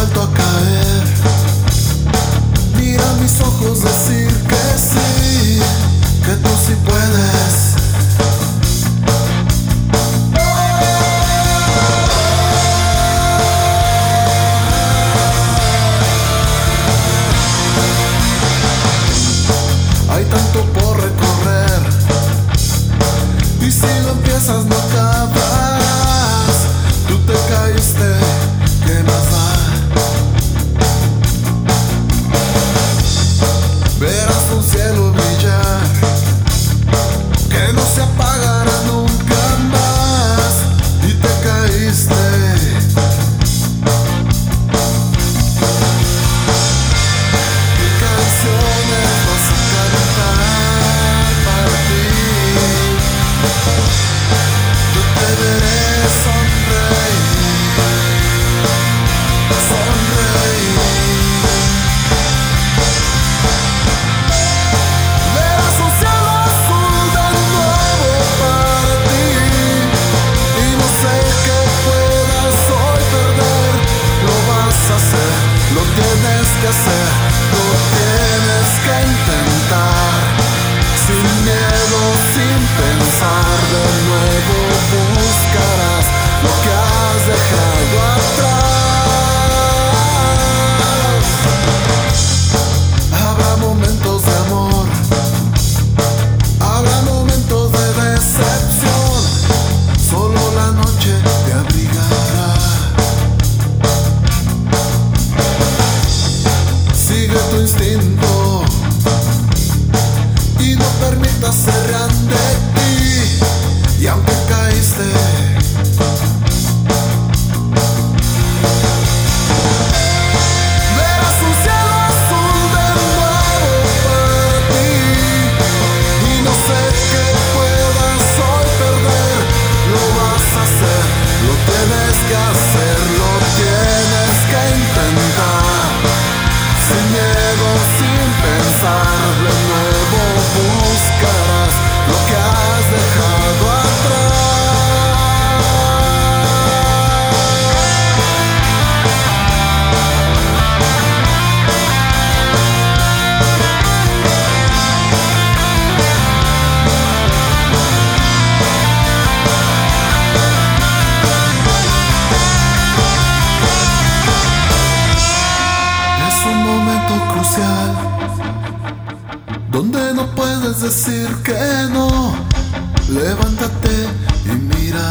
vuelto a caer. Mira mis ojos decir que sí, que tú sí puedes. Hay tanto por recorrer y si lo empiezas no acabas. Tú te caíste. atento y no permitas ser ante ti. Y aunque momento crucial donde no puedes decir que no. Levántate y mira